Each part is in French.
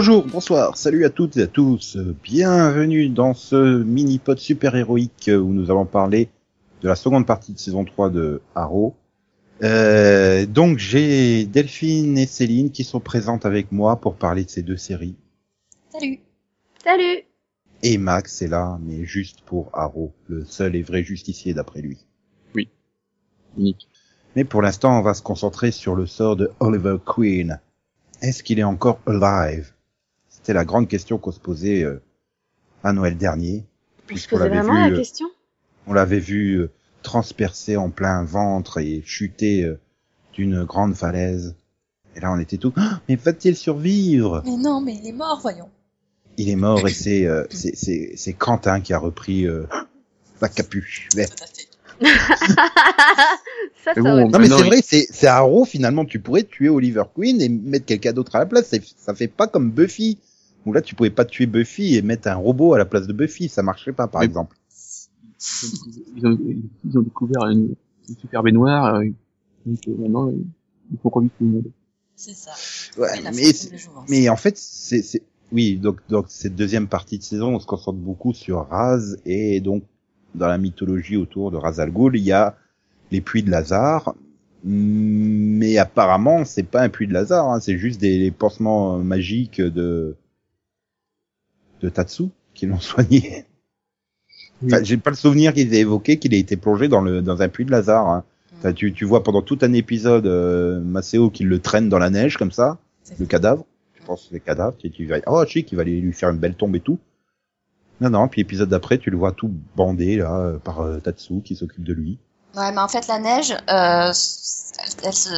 Bonjour, bonsoir, salut à toutes et à tous. Bienvenue dans ce mini-pod super-héroïque où nous allons parler de la seconde partie de saison 3 de Arrow. Euh, donc j'ai Delphine et Céline qui sont présentes avec moi pour parler de ces deux séries. Salut. Salut. Et Max est là, mais juste pour Arrow, le seul et vrai justicier d'après lui. Oui. Unique. Mais pour l'instant, on va se concentrer sur le sort de Oliver Queen. Est-ce qu'il est encore alive? C'était la grande question qu'on se posait euh, à Noël dernier. Puisqu'on l'avait vraiment vu, la question On l'avait vu euh, transpercé en plein ventre et chuter euh, d'une grande falaise. Et là, on était tout. Ah, mais va-t-il survivre? Mais non, mais il est mort, voyons. Il est mort et c'est euh, c'est c'est c'est Quentin qui a repris euh, la capuche. Fait. ça, ça non mais c'est vrai, c'est c'est Arrow finalement. Tu pourrais tuer Oliver Queen et mettre quelqu'un d'autre à la place. Ça fait pas comme Buffy. Où là, tu pouvais pas tuer Buffy et mettre un robot à la place de Buffy. Ça marcherait pas, par Mais- exemple. Ils ont, ils ont découvert une, une super baignoire. euh, Donc euh, maintenant, il faut revivre tout le monde. C'est ça. Ouais, mais. Mais en fait, c'est, c'est, oui, donc, donc, cette deuxième partie de saison, on se concentre beaucoup sur Raz, et donc, dans la mythologie autour de Raz Al Ghul, il y a les puits de Lazare, mais apparemment, c'est pas un puits de Lazare, hein, c'est juste des les pansements euh, magiques de, de Tatsu qui l'ont soigné. Oui. Enfin, j'ai pas le souvenir qu'ils aient évoqué qu'il ait été plongé dans le, dans un puits de Lazare, hein. Enfin, tu, tu vois pendant tout un épisode, euh, Maceo qui le traîne dans la neige, comme ça, C'est le cadavre. Je pense que c'est le cadavre. Tu, tu vas, oh, chic, il va aller lui faire une belle tombe et tout. Non, non, puis l'épisode d'après, tu le vois tout bandé, là, euh, par euh, Tatsu, qui s'occupe de lui. Ouais, mais en fait, la neige, euh, elle, elle se...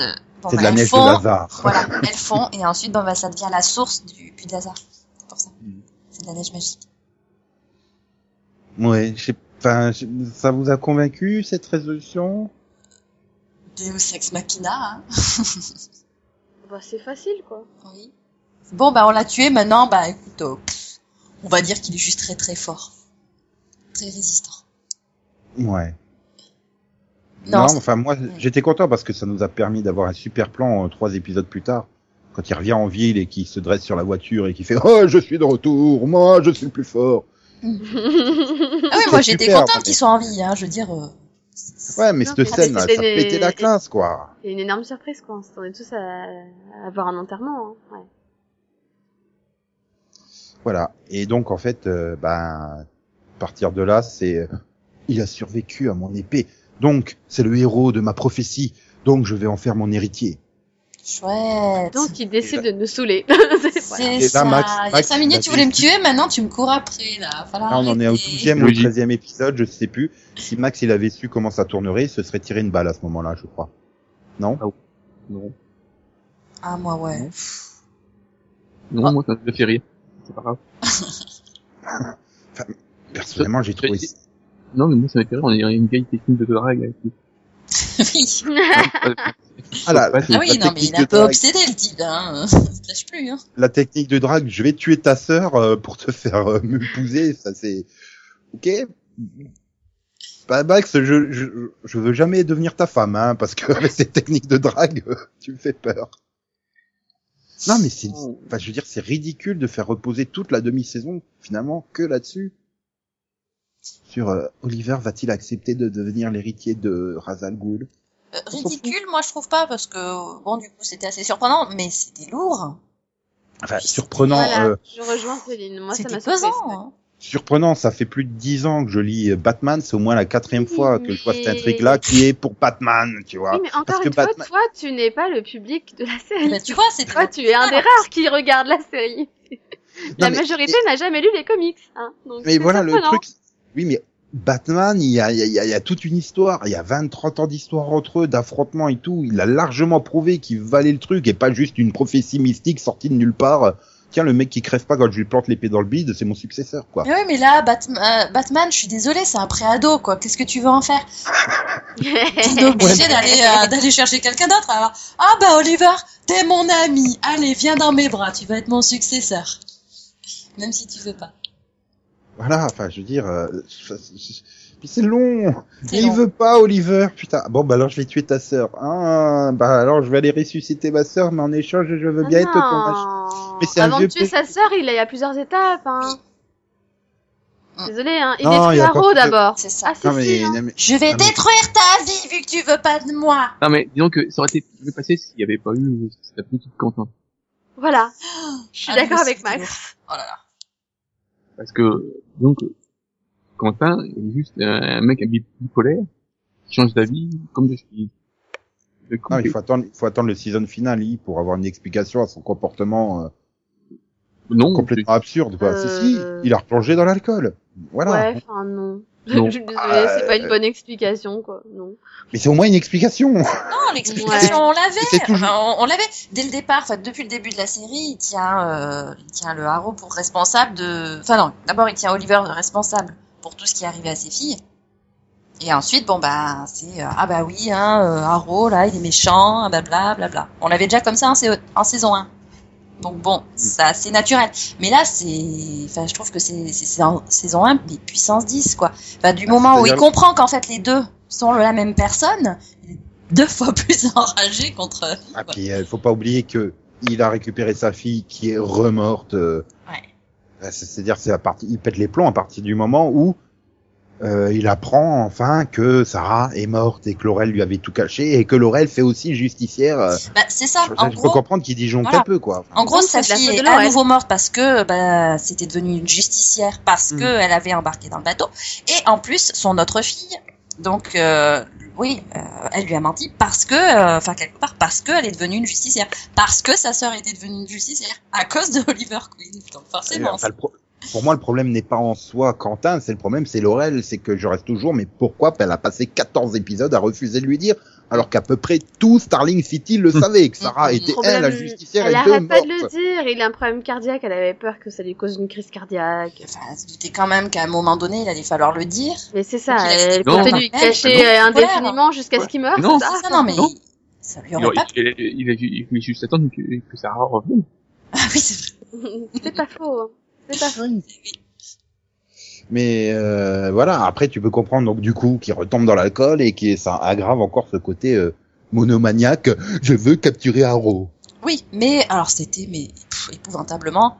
Bon, c'est de la neige fond, de Lazare. Voilà, elle fond, et ensuite, bon, bah, ça devient la source du puits de Lazare. C'est pour ça. Mm. De la neige magique. Ouais, je sais, enfin, ça vous a convaincu, cette résolution? Deus Ex Machina, hein. Bah, c'est facile, quoi. Oui. Bon, bah, on l'a tué, maintenant, bah, écoute, pff, on va dire qu'il est juste très très fort. Très résistant. Ouais. Non, Non, enfin, moi, j'étais content parce que ça nous a permis d'avoir un super plan euh, trois épisodes plus tard. Quand il revient en ville et qu'il se dresse sur la voiture et qu'il fait, oh, je suis de retour, moi, je suis le plus fort. Ah oui, moi, j'étais contente qu'il soit en vie, hein, je veux dire, euh, Ouais, mais Non, cette scène, ça des- pétait la classe, quoi. C'est une énorme surprise, quoi. On s'attendait tous à... à avoir un enterrement, hein. Ouais. Voilà. Et donc, en fait, euh, ben, partir de là, c'est, euh, il a survécu à mon épée. Donc, c'est le héros de ma prophétie. Donc, je vais en faire mon héritier. Chouette. Donc, il décide de nous saouler. C'est- ça. Max- Il y a Max, cinq il minutes, a tu voulais me tuer, maintenant tu me cours après, là. Là, on en est au arrêter. douzième ou au Logique. treizième épisode, je sais plus. Si Max, il avait su comment ça tournerait, il se serait tiré une balle à ce moment-là, je crois. Non? Non, Ah, moi, ouais. non Ah. moi, ça me fait rire. C'est pas grave. Personnellement, j'ai trouvé... Non, mais moi, ça m'a fait rire. On dirait une vieille technique de drague. avec- oui. Ah, la, Ah oui, la non, mais il peu drague. obsédé, le type, hein. Ça se lâche plus, hein. la technique de drague, je vais tuer ta sœur euh, pour te faire euh, m'épouser, ça c'est ok. Bah Max, je, je je veux jamais devenir ta femme, hein, parce que avec cette technique de drague, tu me fais peur. Non mais c'est, enfin je veux dire, c'est ridicule de faire reposer toute la demi-saison finalement que là-dessus. Sur euh, Oliver va-t-il accepter de devenir l'héritier de Ra's al Ghul Euh, ridicule, moi, je trouve pas, parce que, bon, du coup, c'était assez surprenant, mais c'était lourd. Enfin surprenant. Voilà, euh, je rejoins Céline. Moi, ça m'a pesant, hein. surprenant, ça fait plus de dix ans que je lis Batman, c'est au moins la quatrième Oui, fois que je vois cette intrigue-là qui est pour Batman, tu vois. Oui, mais encore Parce que une fois, Batman- toi, tu n'es pas le public de la série. Tu vois, c'était... Toi, tu es un des rares qui regarde la série. la majorité n'a jamais lu les comics. Hein. Donc, Mais c'est voilà le truc. Oui, mais Batman, il y a, il y, a, il y a toute une histoire, il y a 20-30 ans d'histoire entre eux, d'affrontements et tout. Il a largement prouvé qu'il valait le truc et pas juste une prophétie mystique sortie de nulle part. Tiens, le mec qui crève pas quand je lui plante l'épée dans le bide, c'est mon successeur, quoi. Mais oui, mais là, Batman, euh, Batman, je suis désolée, c'est un préado, quoi. Qu'est-ce que tu veux en faire? T'es obligé d'aller euh, d'aller chercher quelqu'un d'autre. Alors, ah bah Oliver, t'es mon ami. Allez, viens dans mes bras. Tu vas être mon successeur. Même si tu veux pas. Voilà, enfin, je veux dire, euh, Puis c'est long. C'est Il veut pas, Oliver. Putain. Bon, bah alors je vais tuer ta sœur. Ah, bah alors je vais aller ressusciter ma sœur, mais en échange, je veux bien Ah être ton. Mais c'est un Avant vieux de tuer sa sœur, il y a plusieurs étapes. Hein. Mm. Désolé, hein. Il Non, détruit d'abord. C'est ça. Ah, Non, mais, si, hein. non, mais- Je vais Ah, mais- détruire ta vie vu que tu veux pas de moi. Non mais disons que ça aurait été mieux passé s'il n'y avait pas eu cette petite Quentin. Voilà. Je suis Ah, d'accord mais avec Max. Oh là là. Parce que, donc, Quentin est juste un mec bi- bipolaire, qui change d'avis comme de. Le coup, Non, il faut attendre, il faut attendre le season finale pour avoir une explication à son comportement euh, non, complètement absurde, quoi. Euh. Si, si, il a replongé dans l'alcool. Voilà. Ouais, enfin non. Non. Je suis désolée, c'est pas une euh, bonne explication, quoi. Non. Mais c'est au moins une explication. Non, l'explication, on l'avait. C'est toujours- Enfin, on, on l'avait dès le départ. Enfin, depuis le début de la série, il tient, euh, il tient le Harrow pour responsable de. Enfin non, d'abord il tient Oliver responsable pour tout ce qui est arrivé à ses filles. Et ensuite, bon bah, c'est euh, ah bah oui, hein, euh, Harrow là, il est méchant, blabla, blabla. On l'avait déjà comme ça en, sa- en saison 1. Donc bon, ça c'est naturel. Mais là, c'est, enfin, je trouve que c'est saison 1, mais puissance 10 quoi. Enfin, du Ah, moment où il comprend qu'en fait les deux sont la même personne, il est deux fois plus enragé contre. Ah, puis il faut pas oublier que il a récupéré sa fille qui est remorte. euh, Ouais. euh, c'est- C'est-à-dire, c'est à partir, il pète les plombs à partir du moment où euh, il apprend enfin que Sarah est morte et que Laurel lui avait tout caché et que Laurel fait aussi justicière. euh, Bah, c'est ça. je, En je peux gros, comprendre qu'il disjoncte voilà. un peu, quoi. en gros, sa fille est à nouveau morte parce que bah, c'était devenu une justicière parce Mm. que elle avait embarqué dans le bateau. Et en plus, son autre fille, donc euh, oui, euh, elle lui a menti parce que, euh, enfin quelque part, parce qu'elle est devenue une justicière, parce que sa sœur était devenue une justicière à cause de Oliver Queen. Donc forcément. Pour moi, le problème n'est pas en soi Quentin, c'est le problème, c'est Laurel, c'est que je reste toujours, mais pourquoi elle a passé 14 épisodes à refuser de lui dire, alors qu'à peu près tout Starling City le savait, que Sarah était Problème- elle, la justicière, Elle et deux pas de le dire. Il a un problème cardiaque. Elle avait peur que ça lui cause une crise cardiaque. Enfin, elle se doutait quand même qu'à un moment donné, il allait falloir le dire. Mais c'est ça. Elle de Non. cacher euh, indéfiniment jusqu'à ce qu'il meure. Non. c'est ça non mais non. ça lui aurait pas. il, il, il juste attendre que, que Sarah revienne. Ah oui, c'est vrai. c'est pas faux. C'est. Mais euh, voilà, après tu peux comprendre donc du coup qu'il retombe dans l'alcool et que ça aggrave encore ce côté euh, monomaniaque. Je veux capturer Arrow. Oui, mais alors c'était mais pff, épouvantablement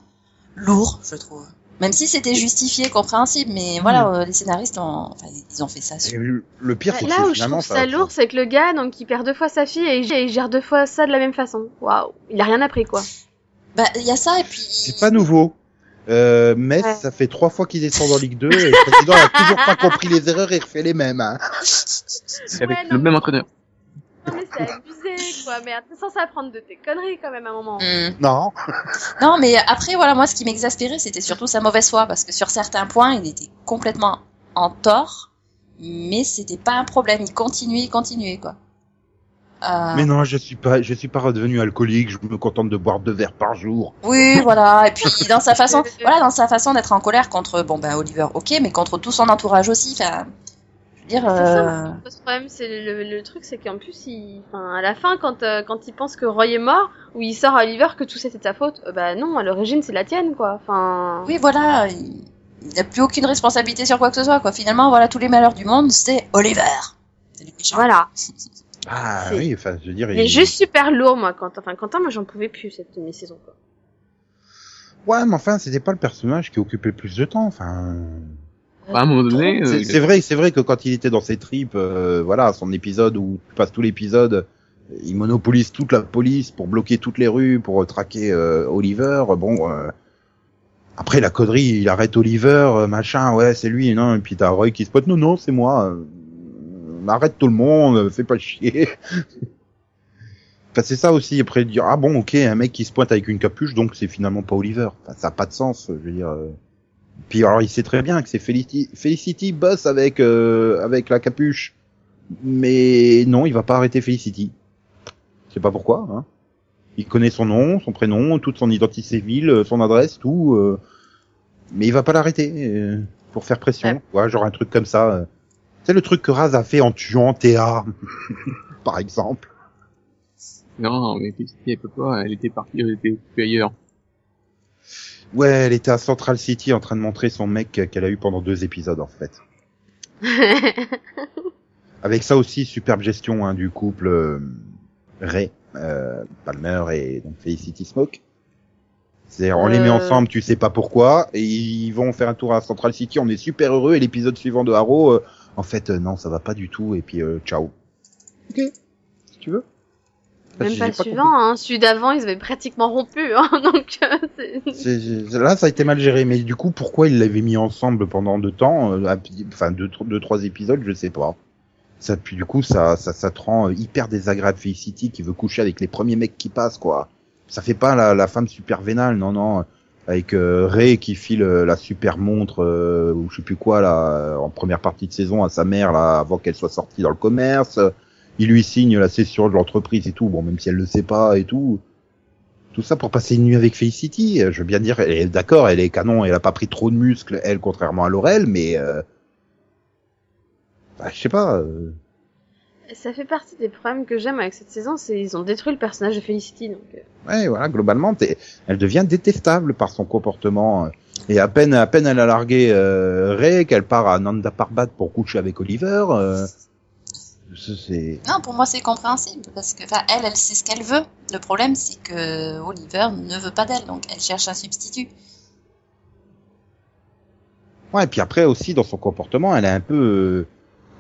lourd, je trouve. Même si c'était justifié, compréhensible, mais voilà, euh, les scénaristes ont, enfin, ils ont fait ça. Sur... le pire, c'est que Là où je finalement trouve ça lourd, c'est que le gars, donc, il perd deux fois sa fille et il gère deux fois ça de la même façon. Waouh. Il a rien appris, quoi. Bah, il y a ça et puis. C'est pas nouveau. Euh, Metz, Ouais. ça fait trois fois qu'il descend en Ligue 2 et le président a toujours pas compris les erreurs et refait les mêmes. Hein. C'est avec Ouais, le non, même entraîneur. Non, mais c'est abusé, quoi. Merde, t'es censé apprendre de tes conneries, quand même, à un moment. Hmm. Non. Non, mais après, voilà, moi, ce qui m'exaspérait, c'était surtout sa mauvaise foi, parce que sur certains points, il était complètement en mais c'était pas un problème. Il continuait, il continuait, quoi. Euh, Mais non, je suis pas, je suis pas redevenu alcoolique. Je me contente de boire deux verres par jour. Oui, voilà. Et puis dans sa façon, voilà, dans sa façon d'être en colère contre, bon ben Oliver, ok, mais contre tout son entourage aussi. Enfin, je veux dire, C'est euh, ça, le problème, c'est le, le truc, c'est qu'en plus, il, enfin, à la fin, quand, euh, quand il pense que Roy est mort, ou il sort à Oliver que tout c'était de sa faute, euh, bah non, à l'origine, c'est la tienne, quoi. Enfin, oui, voilà, il n'a plus aucune responsabilité sur quoi que ce soit, quoi. Finalement, voilà, tous les malheurs du monde, c'est Oliver. C'est voilà. Ah oui, enfin, je veux dire. Mais il- juste super lourd, moi, quand, enfin, Quentin, moi, j'en pouvais plus, cette demi-saison, quoi. Ouais, mais enfin, c'était pas le personnage qui occupait le plus de temps. Enfin, À un moment donné, euh, c'est vrai, c'est vrai que quand il était dans ses tripes, euh, voilà, son épisode où tu passes tout l'épisode, il monopolise toute la police pour bloquer toutes les rues, pour traquer euh, Oliver. Bon, euh, après la connerie, il arrête Oliver, euh, machin, ouais, c'est lui, non, et puis t'as Roy qui se pointe, non, non, c'est moi. Euh, arrête tout le monde, euh, fais pas chier. Enfin, c'est ça aussi, après dire, ah bon, ok, un mec qui se pointe avec une capuche, donc c'est finalement pas Oliver. Enfin, ça a pas de sens, je veux dire. euh. Puis alors, il sait très bien que c'est Felicity, Felicity bosse avec, euh, avec la capuche. Mais non, il va pas arrêter Felicity. Je sais pas pourquoi, hein. Il connaît son nom, son prénom, toute son identité civile, euh, son adresse, tout. euh, Mais il va pas l'arrêter euh, pour faire pression. Ouais, genre un truc comme ça. C'est le truc que Raz a fait en tuant Théa, par exemple. non, mais Felicity, elle peut pas, elle était partie, elle était occupée ailleurs. Ouais, elle était à Central City en train de montrer son mec qu'elle a eu pendant deux épisodes en fait. Avec ça aussi, superbe gestion hein, du couple euh, Ray, euh, Palmer et donc Felicity Smoke. C'est on les met Euh. ensemble, tu sais pas pourquoi, et ils vont faire un tour à Central City, on est super heureux, et l'épisode suivant de Arrow, euh, en fait, euh, non, ça va pas du tout, et puis euh, ciao. Ok, si tu veux. Parce Même pas j'ai le suivant, hein. celui d'avant, ils avaient pratiquement rompu, hein, donc euh, c'est- Là, ça a été mal géré, mais du coup, pourquoi ils l'avaient mis ensemble pendant deux temps, euh, enfin deux, deux, trois épisodes, je sais pas. Ça, puis du coup, ça, ça, ça te rend euh, hyper désagréable Felicity qui veut coucher avec les premiers mecs qui passent, quoi. Ça fait pas la, la femme super vénale, non, non. Avec euh, Ray qui file euh, la super montre euh, ou je sais plus quoi en première partie de saison à sa mère là avant qu'elle soit sortie dans le commerce. Il lui signe la cession de l'entreprise et tout. Bon, même si elle le sait pas et tout. Tout ça pour passer une nuit avec Felicity. Je veux bien dire, elle est d'accord, elle est canon, elle a pas pris trop de muscles, elle, contrairement à Laurel, mais bah, je sais pas. Ça fait partie des problèmes que j'aime avec cette saison, c'est ils ont détruit le personnage de Felicity, donc euh, Ouais, voilà, globalement, elle devient détestable par son comportement. euh, Et à peine, à peine elle a largué euh, Ray, qu'elle part à Nanda Parbat pour coucher avec Oliver. Euh, Non, pour moi, c'est compréhensible parce que, enfin, elle, elle sait ce qu'elle veut. Le problème, c'est que Oliver ne veut pas d'elle, donc elle cherche un substitut. ouais. Et puis après aussi dans son comportement, elle est un peu euh,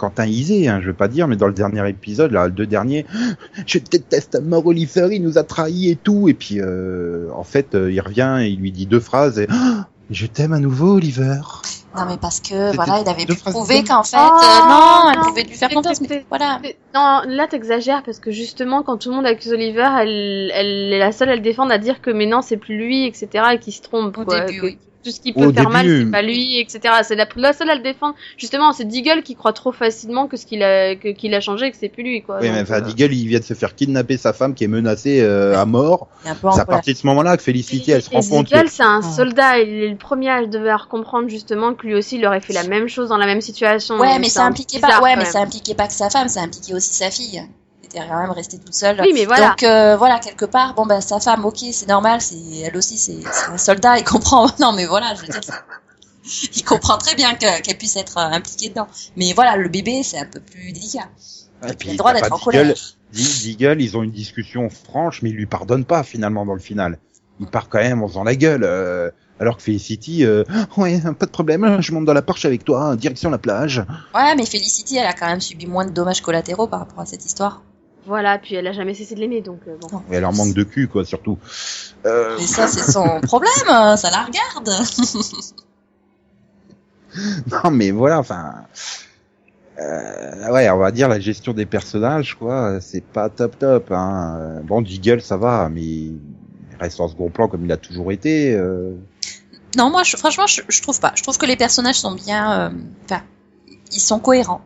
Quentin Isé, hein, je veux pas dire, mais dans le dernier épisode, là, le deux derniers, je déteste à mort Oliver, il nous a trahis et tout. Et puis euh, en fait, euh, il revient et il lui dit deux phrases. Et, je t'aime à nouveau, Oliver. Non, mais parce que, voilà, il avait pu prouver qu'en fait, Oh, euh, non, elle pouvait lui faire confiance, mais voilà. Non, là t'exagères parce que justement quand tout le monde accuse Oliver, elle, elle est la seule à le défendre, à dire que mais non c'est plus lui, etc. et qu'il se trompe. Au quoi, début, que oui. Tout ce qui peut Au faire mal début. c'est pas lui, etc. C'est la, la seule à le défendre. Justement c'est Deagle qui croit trop facilement que ce qu'il a que- qu'il a changé et que c'est plus lui quoi. Oui, Donc, mais enfin, euh, Deagle, il vient de se faire kidnapper sa femme qui est menacée euh, à mort. C'est à partir de ce moment-là que Felicity, elle se Et rend compte que... Deagle, c'est un Ouais. soldat, il est le premier à devoir comprendre justement que lui aussi il aurait fait la même chose dans la même situation. Ouais, mais ça impliquait pas, ouais, mais ça impliquait pas que sa femme, ça impliquait aussi sa fille. Était quand même restée toute seule. Oui, mais voilà. Donc euh, voilà, quelque part, bon bah sa femme, ok, c'est normal, c'est elle aussi, c'est c'est un soldat, il comprend. Non, mais voilà, je veux dire, il comprend très bien que- qu'elle puisse être euh, impliquée dedans. Mais voilà, le bébé, c'est un peu plus délicat. Et Il a le droit d'être en colère. Deagle, ils ont une discussion franche, mais il lui pardonne pas finalement dans le final. Il part quand même en faisant la gueule. euh, alors que Felicity, euh, ouais, pas de problème, je monte dans la Porsche avec toi, direction la plage. Ouais, mais Felicity, elle a quand même subi moins de dommages collatéraux par rapport à cette histoire. Voilà, puis elle a jamais cessé de l'aimer donc euh, bon. Et elle en manque de cul, quoi, surtout. Euh, Et ça, c'est son problème, euh, ça la regarde. non, mais voilà, enfin... Euh, ouais, on va dire la gestion des personnages, quoi, c'est pas top top. Hein. Bon, Deagle, ça va, mais il reste en second plan comme il a toujours été. Euh... Non, moi, je, franchement, je, je trouve pas. Je trouve que les personnages sont bien, euh, enfin, ils sont cohérents.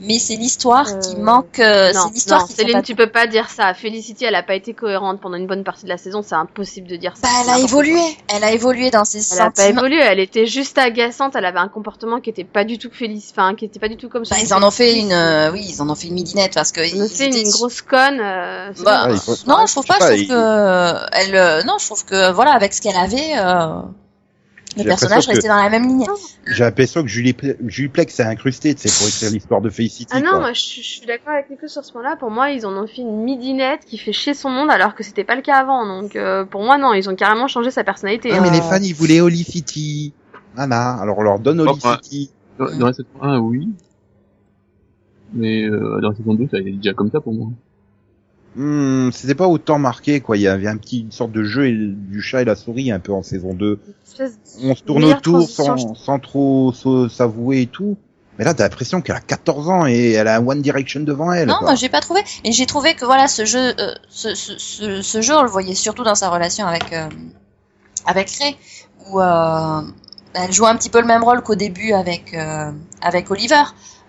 Mais c'est l'histoire Euh, qui manque. euh, non, c'est l'histoire non, qui Céline, tu peux pas dire ça. Felicity, elle a pas été cohérente pendant une bonne partie de la saison, c'est impossible de dire ça. Bah, elle a évolué. quoi. Elle a évolué dans ses Elle a pas évolué, elle était juste agaçante, elle avait un comportement qui était pas du tout félice, enfin, qui était pas du tout comme Bah, celui ils en ont fait une, euh, oui, ils en ont fait une midinette parce que Ils en ont fait une grosse conne, euh, Bah. Ouais, faut- Non, je trouve pas. je trouve il- que elle, euh, non, je trouve que voilà, avec ce qu'elle avait, euh, les J'ai personnages l'impression que- restaient dans la même ligne. J'ai l'impression que Julie, Julie Plex s'est incrustée, tu sais, pour écrire l'histoire de Felicity. Ah non, quoi. moi je, je suis d'accord avec Nico sur ce point-là. Pour moi, ils en ont fait une midinette qui fait chier son monde alors que c'était pas le cas avant. Donc euh, pour moi, non, ils ont carrément changé sa personnalité. Ah, mais les fans, ils voulaient Holy City. Voilà, alors on leur donne Holy Oh. City. Dans, dans la saison 1, oui. Mais euh, dans la saison 2, ça a été déjà comme ça pour moi. Hmm, c'était pas autant marqué, quoi. Il y avait un petit, une sorte de jeu et- du chat et la souris un peu en saison 2. Espèce- On se tourne autour sans, sans trop s'avouer et tout. Mais là, t'as l'impression qu'elle a 14 ans et elle a One Direction devant elle. Non, quoi. moi j'ai pas trouvé. Et j'ai trouvé que voilà, ce jeu, euh, ce, ce, ce, ce jeu, on le voyait surtout dans sa relation avec euh, avec Ray, où euh, elle joue un petit peu le même rôle qu'au début avec euh, avec Oliver.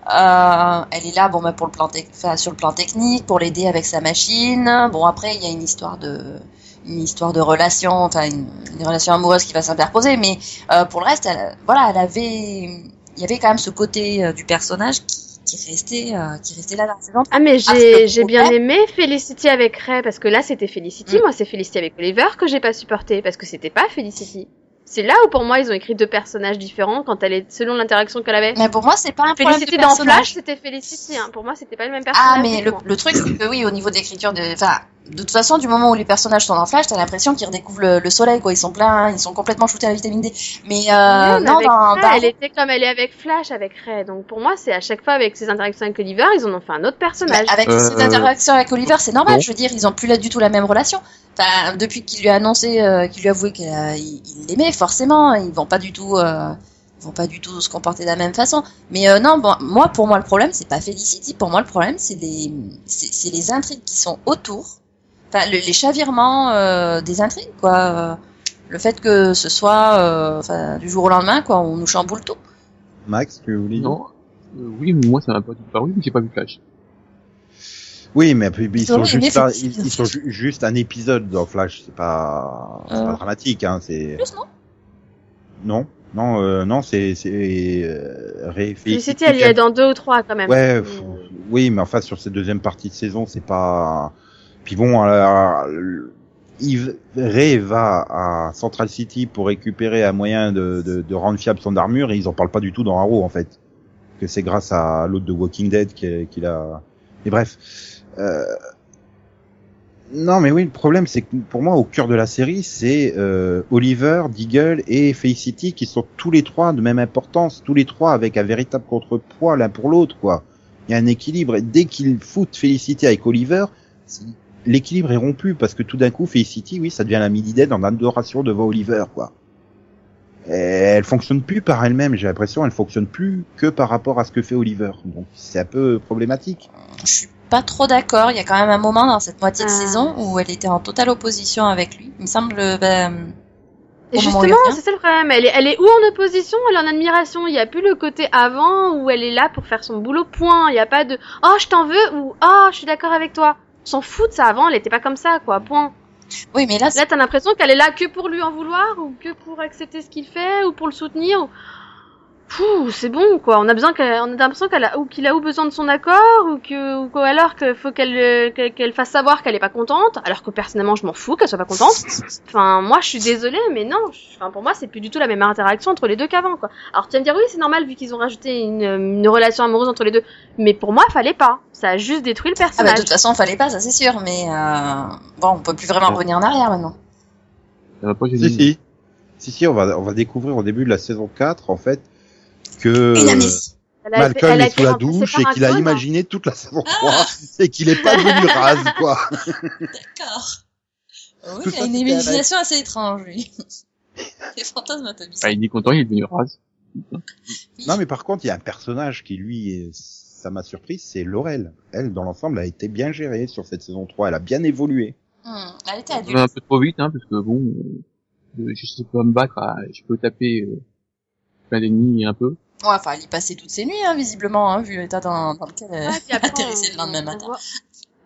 Euh, elle est là, bon, bah, pour le plan, enfin, sur le plan technique, pour l'aider avec sa machine. Bon, après, il y a une histoire de une histoire de relation, enfin une, une relation amoureuse qui va s'interposer, mais euh, pour le reste, elle, voilà, elle avait, il y avait quand même ce côté euh, du personnage qui, qui restait, euh, qui restait là dans la saison. Ah mais j'ai bien aimé Felicity avec Ray parce que là c'était Felicity, Mm. moi c'est Felicity avec Oliver que j'ai pas supporté parce que c'était pas Felicity. C'est là où pour moi ils ont écrit deux personnages différents quand elle est selon l'interaction qu'elle avait. Mais pour moi, c'est pas un problème de dans personnage. Flash, c'était Felicity. Hein. Pour moi, c'était pas le même personnage. Ah, mais le, le truc, c'est que oui, au niveau d'écriture de, enfin, de toute façon, du moment où les personnages sont dans Flash, t'as l'impression qu'ils redécouvrent le, le soleil, quoi. Ils sont pleins, ils sont complètement shootés à la vitamine D. Mais, euh, Oui, non, dans, Ray, dans- elle était comme elle est avec Flash, avec Ray. Donc pour moi, c'est à chaque fois avec ses interactions avec Oliver, ils en ont fait un autre bah, personnage. avec Euh, cette interaction avec Oliver, c'est normal. Je veux dire, ils ont plus là du tout la même relation. Enfin, depuis qu'il lui a annoncé, euh, qu'il lui a avoué qu'il il l'aimait, forcément, ils vont pas du tout, euh, ils vont pas du tout se comporter de la même façon. Mais euh, non, bon, moi, pour moi, le problème, c'est pas Felicity. Pour moi, le problème, c'est les, c'est les intrigues qui sont autour. Enfin, le- les chavirements euh, des intrigues, quoi. Euh, Le fait que ce soit, euh, enfin, du jour au lendemain, quoi, on nous chamboule tout. Max, tu voulais dire Non. Euh, oui, mais moi ça m'a pas disparu, mais j'ai pas vu Flash. Oui, mais ils sont juste ils, ils sont ju- juste un épisode dans Flash. C'est pas, c'est Euh. pas dramatique, hein. C'est Plus, non? Non, non, euh, non, c'est c'est euh, elle y est dans deux ou trois quand même. Ouais, pff, oui, mais enfin sur cette deuxième partie de saison, c'est pas. Puis bon, alors, Ray va à Central City pour récupérer un moyen de, de, de rendre fiable son armure et ils en parlent pas du tout dans Arrow en fait. Que c'est grâce à l'autre de Walking Dead qu'il a. Mais bref. Euh... Non, mais oui, le problème, c'est que pour moi, au cœur de la série, c'est euh, Oliver, Deagle et Felicity qui sont tous les trois de même importance, tous les trois avec un véritable contrepoids l'un pour l'autre, quoi. Il y a un équilibre. Et dès qu'ils foutent Felicity avec Oliver, l'équilibre est rompu parce que tout d'un coup, Felicity, oui, ça devient la midi dead en adoration devant Oliver, quoi. Et elle fonctionne plus par elle-même. J'ai l'impression, elle fonctionne plus que par rapport à ce que fait Oliver. Donc, c'est un peu problématique. Je suis pas trop d'accord. Il y a quand même un moment dans cette moitié de Ah. saison où elle était en totale opposition avec lui. Il me semble, ben, Et justement, c'est ça le problème. Elle est, elle est ou en opposition, elle est en admiration. Il n'y a plus le côté avant où elle est là pour faire son boulot. Point. Il n'y a pas de oh je t'en veux ou oh je suis d'accord avec toi. S'en fout de ça. Avant, elle était pas comme ça, quoi. Point. oui, mais là, Là, t'as l'impression qu'elle est là que pour lui en vouloir ou que pour accepter ce qu'il fait ou pour le soutenir. ou- Pouh, c'est bon quoi. On a besoin qu'elle, on a l'impression qu'elle a ou qu'il a ou besoin de son accord ou que ou quoi alors qu'il faut qu'elle euh, qu'elle fasse savoir qu'elle est pas contente. Alors que personnellement, je m'en fous qu'elle soit pas contente. Enfin, moi, je suis désolée, mais non. Enfin, pour moi, c'est plus du tout la même interaction entre les deux qu'avant quoi. Alors tu vas me dire oui, c'est normal vu qu'ils ont rajouté une, une relation amoureuse entre les deux. Mais pour moi, fallait pas. Ça a juste détruit le ah, bah, personnage. de toute façon, fallait pas, ça c'est sûr. Mais euh, bon, on peut plus vraiment Ouais. revenir en arrière maintenant. Pas Si, si. Si, si, on va, on va découvrir au début de la saison 4, en fait, que. Elle été- Malcolm elle est sous la douche et qu'il a imaginé toute la saison 3 et qu'il est pas devenu rase, quoi. D'accord. Oui, il a une imagination assez étrange, lui. Les fantasmes un peu Ah, bizarres. il est content, il est devenu rase. Non, mais par contre, il y a un personnage qui, lui, ça m'a surpris, c'est Laurel. Elle, dans l'ensemble, a été bien gérée sur cette saison 3. Elle a bien évolué. Hmm, Elle était adulte. un peu trop vite, hein, parce que bon, euh, je sais pas me battre, à- je peux taper euh, plein d'ennemis un peu. Ouais, enfin, elle y passait toutes ses nuits, hein, visiblement, hein, vu l'état dans, dans lequel elle Ouais, atterrissait on- le lendemain on matin. voit-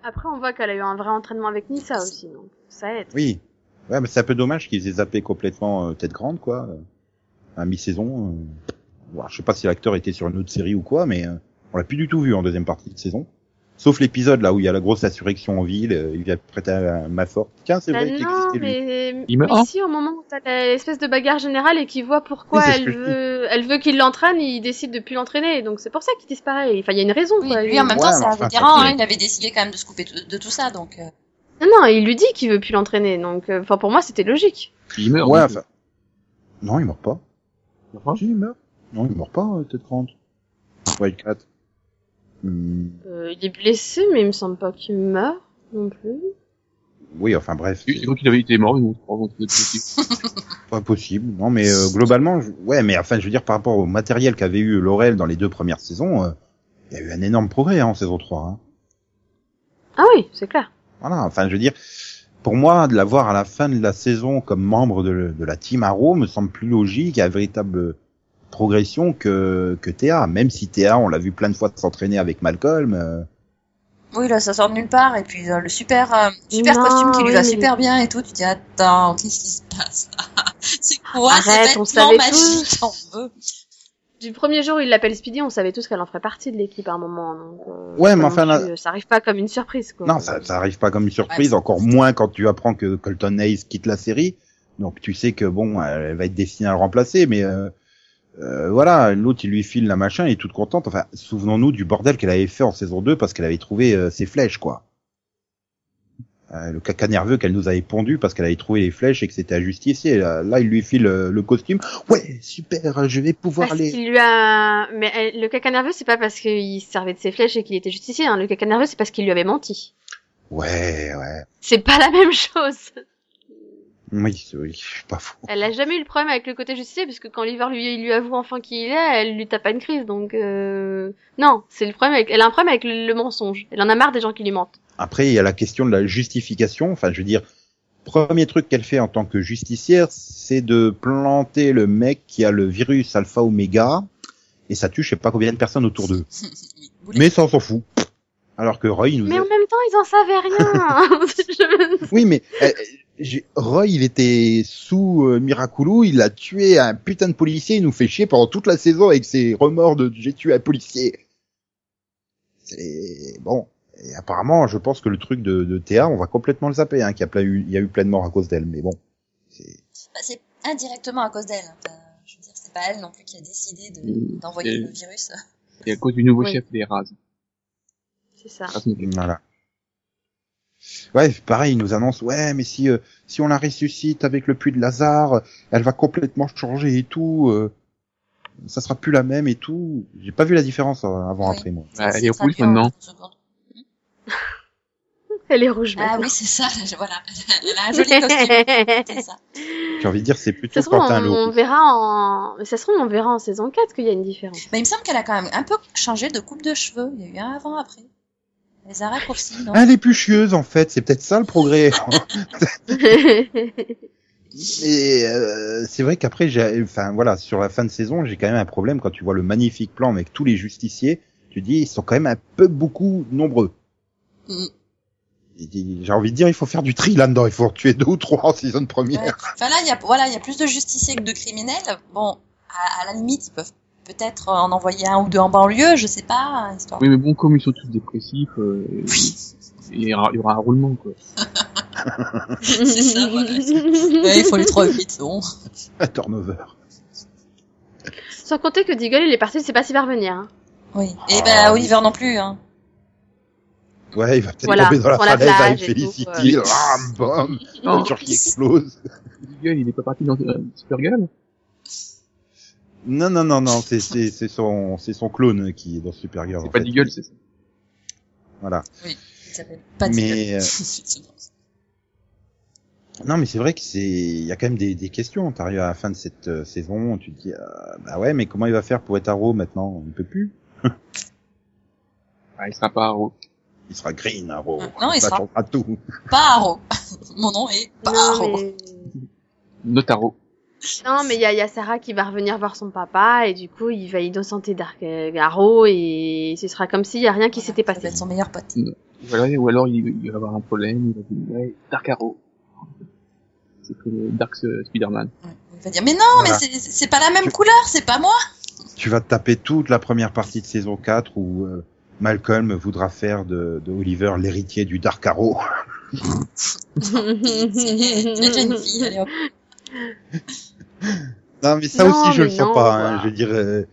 Après, on voit qu'elle a eu un vrai entraînement avec Nissa aussi, donc ça aide. Oui. Ouais, mais c'est un peu dommage qu'ils aient zappé complètement euh, Tête Grande, quoi. euh, À mi-saison. euh. Bon, je sais pas si l'acteur était sur une autre série ou quoi, mais euh, on l'a plus du tout vu en deuxième partie de saison. Sauf l'épisode là où il y a la grosse insurrection en ville, euh, il vient prêter un main forte. Tiens, c'est bah vrai qu'il existait mais... lui. Il me... mais au moment où t'as l'espèce de bagarre générale et qu'il voit pourquoi elle, veut... elle veut qu'il l'entraîne, il décide de plus l'entraîner. Donc c'est pour ça qu'il disparaît. Enfin, il y a une raison. Quoi, lui, en même temps, c'est un enfin, vétéran. Hein, il avait décidé quand même de se couper de tout ça. Donc. Euh. Non, non, il lui dit qu'il veut plus l'entraîner. Donc, euh, enfin, pour moi, c'était logique. Il meurt. Ouais, enfin. Non, il meurt pas. Il meurt pas? Si, il meurt. Non, il meurt pas, euh, Ted Grant. Ouais, 4. Mm. Euh, il est blessé, mais il me semble pas qu'il meurt non plus. Oui, enfin bref. Je crois qu'il avait été mort, mais on Pas possible, non, mais euh, globalement, ouais, mais enfin, je veux dire, par rapport au matériel qu'avait eu Laurel dans les deux premières saisons, euh, il y a eu un énorme progrès hein, en saison 3. Hein. Ah oui, c'est clair. Voilà, enfin, je veux dire, pour moi, de l'avoir à la fin de la saison comme membre de, la team Arrow me semble plus logique et un véritable progression que, que Théa. Même si Théa, on l'a vu plein de fois s'entraîner avec Malcolm. euh, Oui, là, ça sort de nulle part, et puis euh, le super, euh, super Non, costume qui lui oui, va mais- super bien et tout, tu te dis, attends, qu'est-ce qui se passe? C'est quoi Arrête, ces on savait magiques on veut Du premier jour où il l'appelle Speedy, on savait tous qu'elle en ferait partie de l'équipe à un moment. Donc, euh, Ouais, mais enfin, plus- ça arrive pas comme une surprise quoi. Non, ça, ça arrive pas comme une surprise, encore moins quand tu apprends que Colton Hayes quitte la série. Donc tu sais que bon, elle va être destinée à le remplacer, mais euh, euh, voilà, l'autre il lui file la machin, elle est toute contente. Enfin, souvenons-nous du bordel qu'elle avait fait en saison 2 parce qu'elle avait trouvé euh, ses flèches, quoi. Euh, le caca nerveux qu'elle nous avait pondu parce qu'elle avait trouvé les flèches et que c'était injustifié. Là, là, il lui file euh, le costume. Ouais, super, je vais pouvoir Parce les. qu'il lui a... Mais elle- le caca nerveux, c'est pas parce qu'il se servait de ses flèches et qu'il était justicier. Hein. Le caca nerveux, c'est parce qu'il lui avait menti. Ouais, ouais. C'est pas la même chose. Oui, c'est- oui, pas fou. Elle a jamais eu le problème avec le côté justicier, puisque quand Oliver lui, il lui avoue enfin qui il est, elle lui tape pas une crise. Donc, euh... non, c'est le problème avec... Elle a un problème avec le, le mensonge. Elle en a marre des gens qui lui mentent. Après, il y a la question de la justification. Enfin, je veux dire, premier truc qu'elle fait en tant que justicière, c'est de planter le mec qui a le virus alpha oméga et ça tue je sais pas combien de personnes autour d'eux. Mais ça on s'en fout. Alors que Roy il nous Mais a... en même temps, ils en savaient rien. Je- Oui, mais euh, j'ai- Roy, il était sous euh, Miraculou, il a tué un putain de policier, il nous fait chier pendant toute la saison avec ses remords de j'ai tué un policier. C'est bon. Et apparemment, je pense que le truc de, de Théa, on va complètement le zapper, hein, qu'il y a plein eu, il y a eu plein de morts à cause d'elle. Mais bon, c'est Bah, c'est indirectement à cause d'elle. Enfin, je veux dire, c'est pas elle non plus qui a décidé de- d'envoyer le virus. Et à cause du nouveau Oui. chef des rases. C'est ça. voilà. Ouais, pareil, il nous annonce, ouais, mais si euh, si on la ressuscite avec le puits de Lazare, elle va complètement changer et tout. euh, ça sera plus la même et tout. J'ai pas vu la différence euh, avant Oui. après moi. Ouais, C'est elle est rouge maintenant. 30 secondes. Elle est rouge Ah maintenant. oui, c'est ça. je- Voilà. Elle a un joli costume. Ça. J'ai envie de dire, c'est plutôt Ça se trouve, Quentin on, on verra en... Mais ça se trouve, on verra en saison 4 qu'il y a une différence. Mais il me semble qu'elle a quand même un peu changé de coupe de cheveux. Il y a eu un avant après. Les a raccourcis, non Elle est plus chieuse en fait, c'est peut-être ça le progrès. Et euh, c'est vrai qu'après, j'ai, enfin voilà, sur la fin de saison, j'ai quand même un problème quand tu vois le magnifique plan avec tous les justiciers. Tu dis, ils sont quand même un peu beaucoup nombreux. Mm. J'ai envie de dire, il faut faire du tri là-dedans. Il faut en tuer deux ou trois en saison Ouais. première. Enfin là, il y a voilà, il y a plus de justiciers que de criminels. Bon, à, à la limite, ils peuvent peut-être en envoyer un ou deux en banlieue, je sais pas, histoire. Oui, mais bon, comme ils sont tous dépressifs, euh, Oui. il, y aura, il y aura un roulement, quoi. C'est ça, voilà. Il faut les trois vite, bon. Un turnover. Sans compter que Deagle, il est parti, il sait pas s'il va revenir. Hein. Oui. Et Ah, ben oui. Oliver non plus. Hein. Ouais, il va peut-être Voilà, tomber dans la la falaise avec Felicity. Ram, bam, Non, voiture qui explose. Deagle, il est pas parti dans euh, Supergirl? Non, non, non, non, c'est, c'est, c'est son, c'est son clone qui est dans Supergirl. C'est pas. Deagle, c'est ça. Voilà. Il s'appelle pas Mais, euh, Non, mais c'est vrai que c'est, il y a quand même des, des questions. T'arrives à la fin de cette euh, saison, tu te dis, euh, bah ouais, mais comment il va faire pour être Arrow maintenant? Il peut plus. Ah, il sera pas Arrow. Il sera Green Arrow. Non, il ça sera- tout. Pas Arrow. Mon nom est pas non, Arrow. mais... Not Arrow. Non, mais il y a, il y a Sarah qui va revenir voir son papa et du coup, il va innocenter Dark euh, Arrow et ce sera comme s'il y a rien qui s'était Ça va passé. être son meilleur pote. Voilà, ou alors il, il va avoir un problème, il va dire, ouais, Dark Arrow. C'est que le Dark euh, Spider-Man. Ouais. Il va dire mais non, Voilà. mais c'est- pas la même couleur, c'est pas moi. Tu vas te taper toute la première partie de saison 4 où euh, Malcolm voudra faire de, de Oliver l'héritier du Dark Arrow. C'est une fille. Allez hop. Non, mais ça Non, aussi, je le sens non, pas. Hein, je veux dire. euh,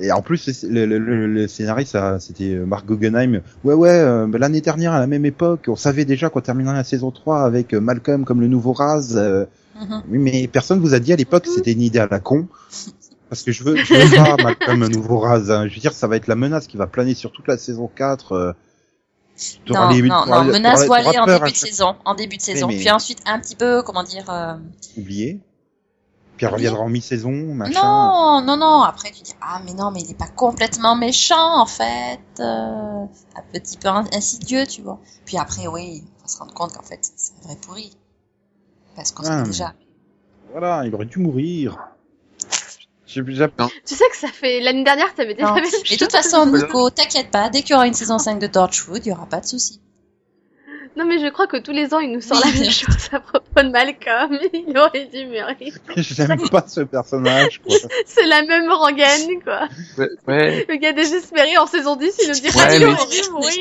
Et en plus, le, le, le, le scénariste, c'était euh, Mark Guggenheim. Ouais, ouais, euh, bah, l'année dernière, à la même époque, on savait déjà qu'on terminerait la saison 3 avec euh, Malcolm comme le nouveau Raz. euh, Mhm. Oui, mais personne vous a dit à l'époque que c'était une idée à la con. Parce que je veux, je veux pas Malcolm le nouveau Raz. hein. Je veux dire, ça va être la menace qui va planer sur toute la saison 4. Non, les- non, non, menace doit aller t'auras en début de chaque- saison, en début de saison, mais- puis ensuite un petit peu, comment dire, euh, Oublié. Puis elle reviendra en mi-saison, machin. non, non, non, après tu dis, ah mais non, mais il est pas complètement méchant en fait, euh, un petit peu in- insidieux, tu vois. Puis après, oui, on va se rendre compte qu'en fait, c'est un vrai pourri. Parce qu'on Ah, sait déjà. Voilà, il aurait dû mourir. J'ai déjà tu sais que ça fait l'année dernière, t'avais dit Non. la même chose. Et de toute façon, Nico, t'inquiète pas, dès qu'il y aura une saison 5 de Torchwood, il y aura pas de souci. Non, mais je crois que tous les ans, il nous sort la même chose à propos de Malcolm. Il aurait dû mourir. J'aime pas ce personnage, quoi. C'est la même rengaine, quoi. Ouais, ouais. Le gars désespéré en saison 10, il nous dit Ouais, qu'il mais- aurait dû mourir.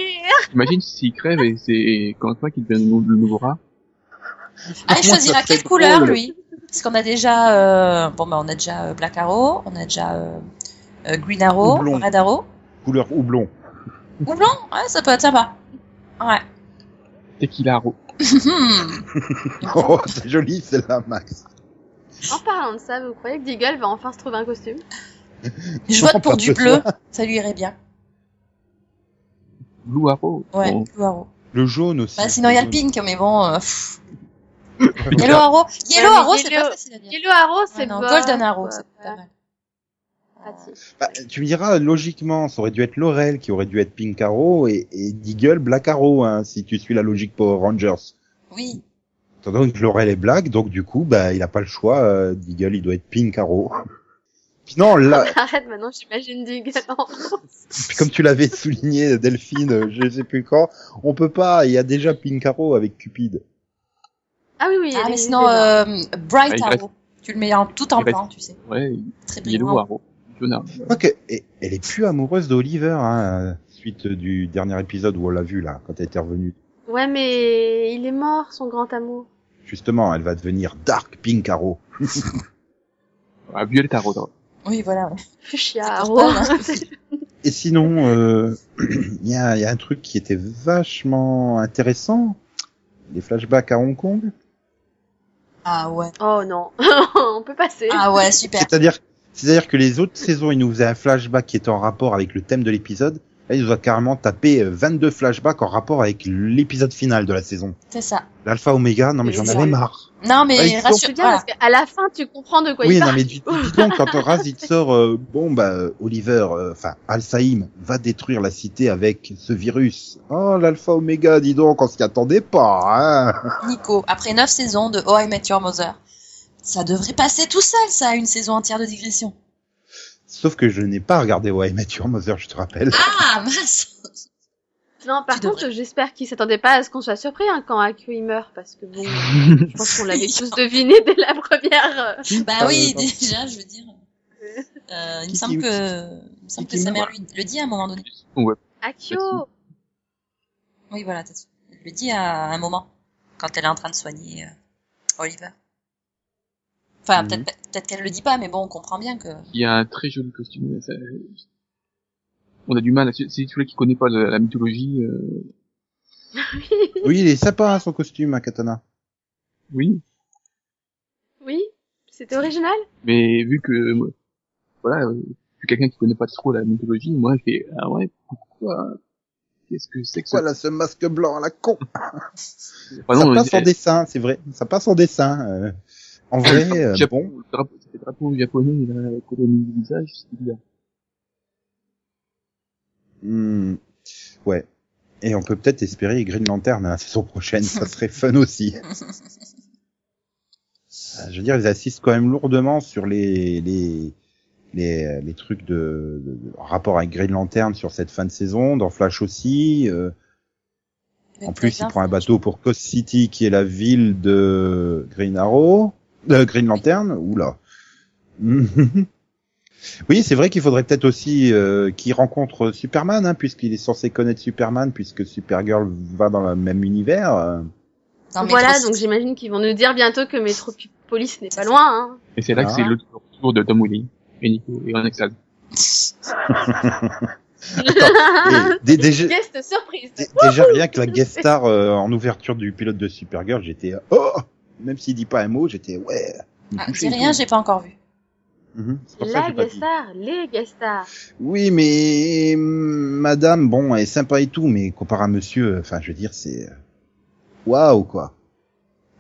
Imagine s'il crève et c'est quand toi qui devient le nou- le nouveau rat. Ah, il choisira quelle couleur, lui? Parce qu'on a déjà, euh, bon bah on a déjà euh, Black Arrow, on a déjà euh, euh, Green Arrow, Houblon. Red Arrow. Couleur houblon. Ou blanc, ouais, ça peut être sympa. Ouais. Tequila Ro. Oh, c'est joli, celle-là, Max. En parlant de ça, vous croyez que Deagle va enfin se trouver un costume? Je vote pour du bleu, ça lui irait bien. Blue Arrow. Ouais, Bon, Blue Arrow. Le jaune aussi. Bah, sinon il y a le pink, mais bon. Euh, pff. Yellow Arrow, Yellow Arrow, c'est Yellow- pas facile à dire. Yellow Arrow, c'est Ouais, non, bon, Golden Arrow, quoi. c'est pas mal. Pratique. Bah, tu me diras, logiquement, ça aurait dû être Laurel qui aurait dû être Pink Arrow et, et Deagle Black Arrow, hein, si tu suis la logique Power Rangers. Oui. Donné que Laurel est Black, donc du coup, bah, il a pas le choix, euh, Deagle, il doit être Pink Arrow. Puis non, là, Arrête maintenant, j'imagine Deagle en puis comme tu l'avais souligné, Delphine, je sais plus quand, on peut pas, il y a déjà Pink Arrow avec Cupid. Ah oui, oui. Ah, mais sinon, déjà. euh, Bright Ah, il Arrow. Tu le mets en tout en il reste- blanc, tu sais. Ouais, Très Yellow brillant. Arrow. Je crois et- elle est plus amoureuse d'Oliver, hein, suite du dernier épisode où on l'a vu, là, quand elle était revenue. Ouais, mais il est mort, son grand amour. Justement, elle va devenir Dark Pink Arrow. Ah, Violet Arrow. Oui, voilà. Fuchsia Arrow. ça, Et sinon, euh, il y, a, il y a un truc qui était vachement intéressant. Les flashbacks à Hong Kong. Ah ouais. oh non, on peut passer. Ah ouais, super. C'est-à-dire, c'est-à-dire que les autres saisons, ils nous faisaient un flashback qui était en rapport avec le thème de l'épisode. Là, ils nous ont carrément tapé euh, 22 flashbacks en rapport avec l'épisode final de la saison. C'est ça. L'alpha oméga, non mais j'en Oui, avais oui. marre. Non, mais Ah, ils sont- rassure, C'est bien voilà. parce qu'à la fin, tu comprends de quoi oui, il non parle. mais dis, dis donc quand Raz il te sort, euh, bon bah euh, Oliver, euh, enfin Al-Saïm va détruire la cité avec ce virus. Oh l'alpha oméga, dis donc, on s'y attendait pas. Hein Nico, après neuf saisons de Oh I Met Your Mother, ça devrait passer tout seul, ça, une saison entière de digression. Sauf que je n'ai pas regardé Why Your Mother, je te rappelle. Ah, mince Non, par Tu contre, j'espère qu'il s'attendait pas à ce qu'on soit surpris hein, quand Akio il meurt, parce que bon, je pense qu'on l'avait tous deviné dès la première. euh, Bah Ah, oui, déjà, je veux dire. Euh, il me semble que, il me semble que sa mère lui le dit à un moment donné. Ouais. Akio Oui, voilà, t'as- elle le dit à un moment, quand elle est en train de soigner euh, Oliver. Enfin, Mhm. peut-être qu'elle le dit pas, mais bon, on comprend bien que. Il y a un très joli costume. ça- On a du mal. C'est c'est celui qui connaît pas la, la mythologie. euh, Oui, il est sympa hein, son costume, hein, Katana. Oui, Oui, c'était original. mais vu que euh, voilà, euh, je suis quelqu'un qui connaît pas trop la mythologie, moi je fais ah ouais pourquoi? Qu'est-ce que c'est que ça? Voilà ce masque blanc à la con? Enfin, ça non, passe euh, en dessin, c'est vrai. Ça passe en dessin. euh. En vrai, euh, Japon, bon. le drapeau, le drapeau japonais, il a la colonie du visage, c'est bizarre. hmm, Ouais. Et on peut peut-être espérer Green Lantern à la saison prochaine, ça serait fun aussi. Euh, Je veux dire, ils assistent quand même lourdement sur les les les, euh, les trucs de, de- de rapport avec Green Lantern sur cette fin de saison, dans Flash aussi. euh, en plus, il prend un bateau pour Coast City, qui est la ville de Green Arrow, de Green Lantern. Oula. oui, c'est vrai qu'il faudrait peut-être aussi euh, qu'il rencontre Superman, hein, puisqu'il est censé connaître Superman, puisque Supergirl va dans le même univers. euh. Voilà, donc j'imagine qu'ils vont nous dire bientôt que Metropolis n'est pas loin. Hein. Et c'est là que Ah. c'est le retour de Tom Welling et Nico et en extase. Et dé- déjà, Guest surprise. dé- déjà rien que la guest star euh, en ouverture du pilote de Supergirl, j'étais oh, même s'il dit pas un mot, j'étais ouais. Ah, et rien, j'ai pas encore vu. Mhm, c'est La guest star, les guest stars. Oui, mais madame, bon, elle est sympa et tout, mais comparé à monsieur, enfin, je veux dire, c'est waouh quoi.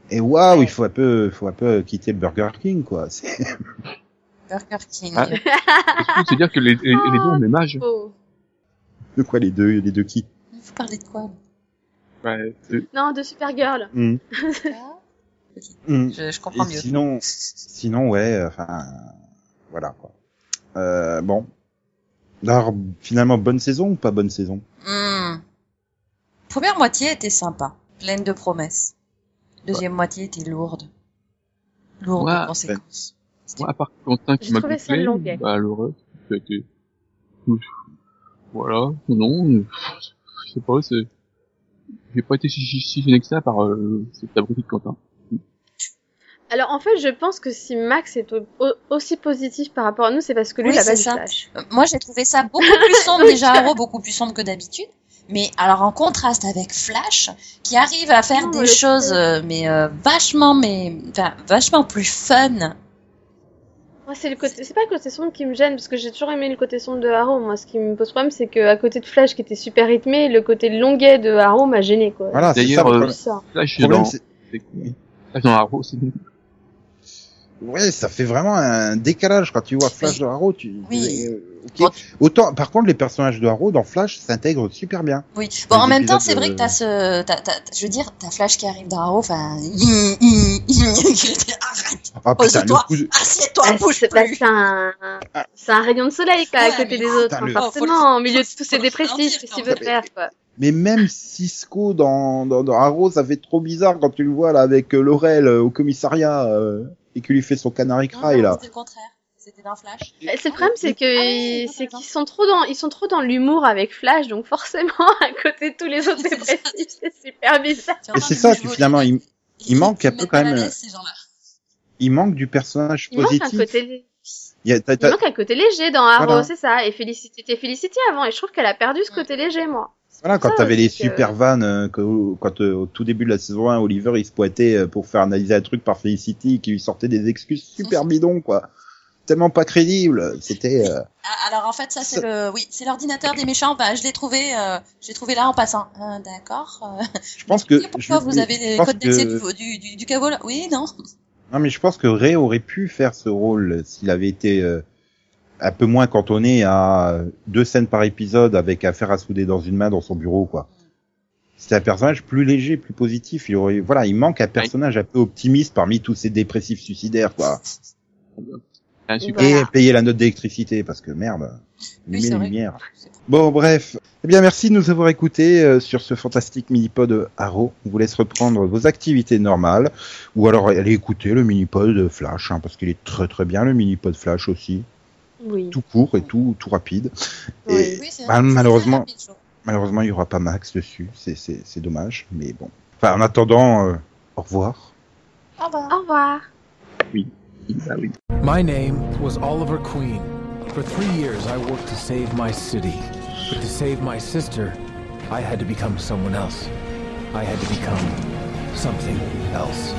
Et waouh, Ouais. il faut un peu, faut un peu quitter le Burger King quoi. C'est Burger King. Ah. C'est dire que les, les, les deux ont le même âge. Oh. de quoi les deux, les deux qui? Vous parlez de quoi Ouais, c'est- Non, de Supergirl. Hmm, Hmm. je, je comprends Et mieux. sinon, sinon ouais, enfin, voilà quoi. Euh, bon. Alors, finalement, bonne saison ou pas bonne saison? Hmm. Première moitié était sympa, pleine de promesses. Deuxième moitié était lourde. Lourde Ouais, de conséquences. C'était- moi, à part Quentin qui m'a trouvé ça gonflé, longuet. bah, le reste, été... Voilà, non, euh, je sais pas, c'est... J'ai pas été si, si, si gêné que ça par euh, cette abruti de Quentin. Alors en fait, je pense que si Max est au- au- aussi positif par rapport à nous, c'est parce que lui, Oui, il a pas c'est du ça. flash. Euh, Moi, j'ai trouvé ça beaucoup plus sombre déjà, Arrow, beaucoup plus sombre que d'habitude. Mais alors en contraste avec Flash, qui arrive à faire Non, des choses, euh, mais euh, vachement, mais enfin, vachement plus fun. Moi, c'est le côté, c'est pas le côté sombre qui me gêne, parce que j'ai toujours aimé le côté sombre de Arrow. Moi, ce qui me pose problème, c'est que à côté de Flash, qui était super rythmé, le côté longuet de Arrow m'a gêné, quoi. Voilà. D'ailleurs, le euh, problème, dans, Flash dans Arrow, c'est Ouais, ça fait vraiment un décalage quand tu vois Flash Oui. de Arrow. Tu... Oui. euh, ok. Bon. Autant, par contre, les personnages de Arrow dans Flash s'intègrent super bien. Oui. Bon, en même temps, c'est vrai de- que t'as ce, t'as, t'as- je veux dire, t'as Flash qui arrive dans Arrow, enfin, arrête, Ah Pose-toi. de... assieds-toi, Ah, bouge c'est plus. c'est un, c'est un rayon de soleil, quoi, à côté mais des autres, le- forcément, au milieu de tous ces dépressifs, qu'est-ce qu'il veut faire, quoi. Mais même Cisco dans, dans, dans Arrow, ça fait trop bizarre quand tu le vois là avec euh, Laurel euh, au commissariat euh, et qu'il lui fait son canary Non, cry non, là. C'était le contraire. C'était dans Flash. Euh, C'est le problème, c'est que, c'est qu'ils sont trop dans, ils sont trop dans l'humour avec Flash, donc forcément, à côté de tous les autres dépressifs, c'est super bizarre. Et c'est ça, que finalement, il, il manque un peu quand même, gens-là. il manque du personnage Il manque un positif. côté, Il a- t'as- il manque un côté léger dans Arrow, Voilà. c'est ça. Et Félicité, t'es Félicité avant, et je trouve qu'elle a perdu ce côté léger, moi. Voilà, quand t'avais les super vannes, euh, que- quand euh, au tout début de la saison 1, Oliver il se pointait euh, pour faire analyser un truc par Felicity qui lui sortait des excuses super bidons quoi. Tellement pas crédible. C'était euh, Ah, Alors en fait ça c'est le oui c'est l'ordinateur des méchants. Bah je l'ai trouvé euh, je l'ai trouvé là en passant. D'accord. Euh, je pense que pourquoi je- vous avez les codes d'accès que- du, du, du, du caveau là oui non. Non mais je pense que Ray aurait pu faire ce rôle s'il avait été euh, un peu moins cantonné à deux scènes par épisode avec un fer à souder dans une main dans son bureau quoi. C'était un personnage plus léger, plus positif. Il aurait, voilà, il manque un personnage un peu optimiste parmi tous ces dépressifs suicidaires quoi. Et payer la note d'électricité parce que merde, Oui, lumière, c'est. Bon bref, eh bien merci de nous avoir écoutés euh, sur ce fantastique mini-pod Arrow. On vous laisse reprendre vos activités normales ou alors aller écouter le mini-pod Flash hein, parce qu'il est très très bien le mini-pod Flash aussi, Oui. tout court et tout tout rapide. Oui. Et oui bah, malheureusement, rapide, malheureusement il y aura pas Max dessus, c'est c'est c'est dommage, mais bon. Enfin en attendant, euh, au revoir. au revoir Au revoir. Bah oui. My name was Oliver Queen. For three years, I worked to save my city. But to save my sister, I had to become someone else. I had to become something else.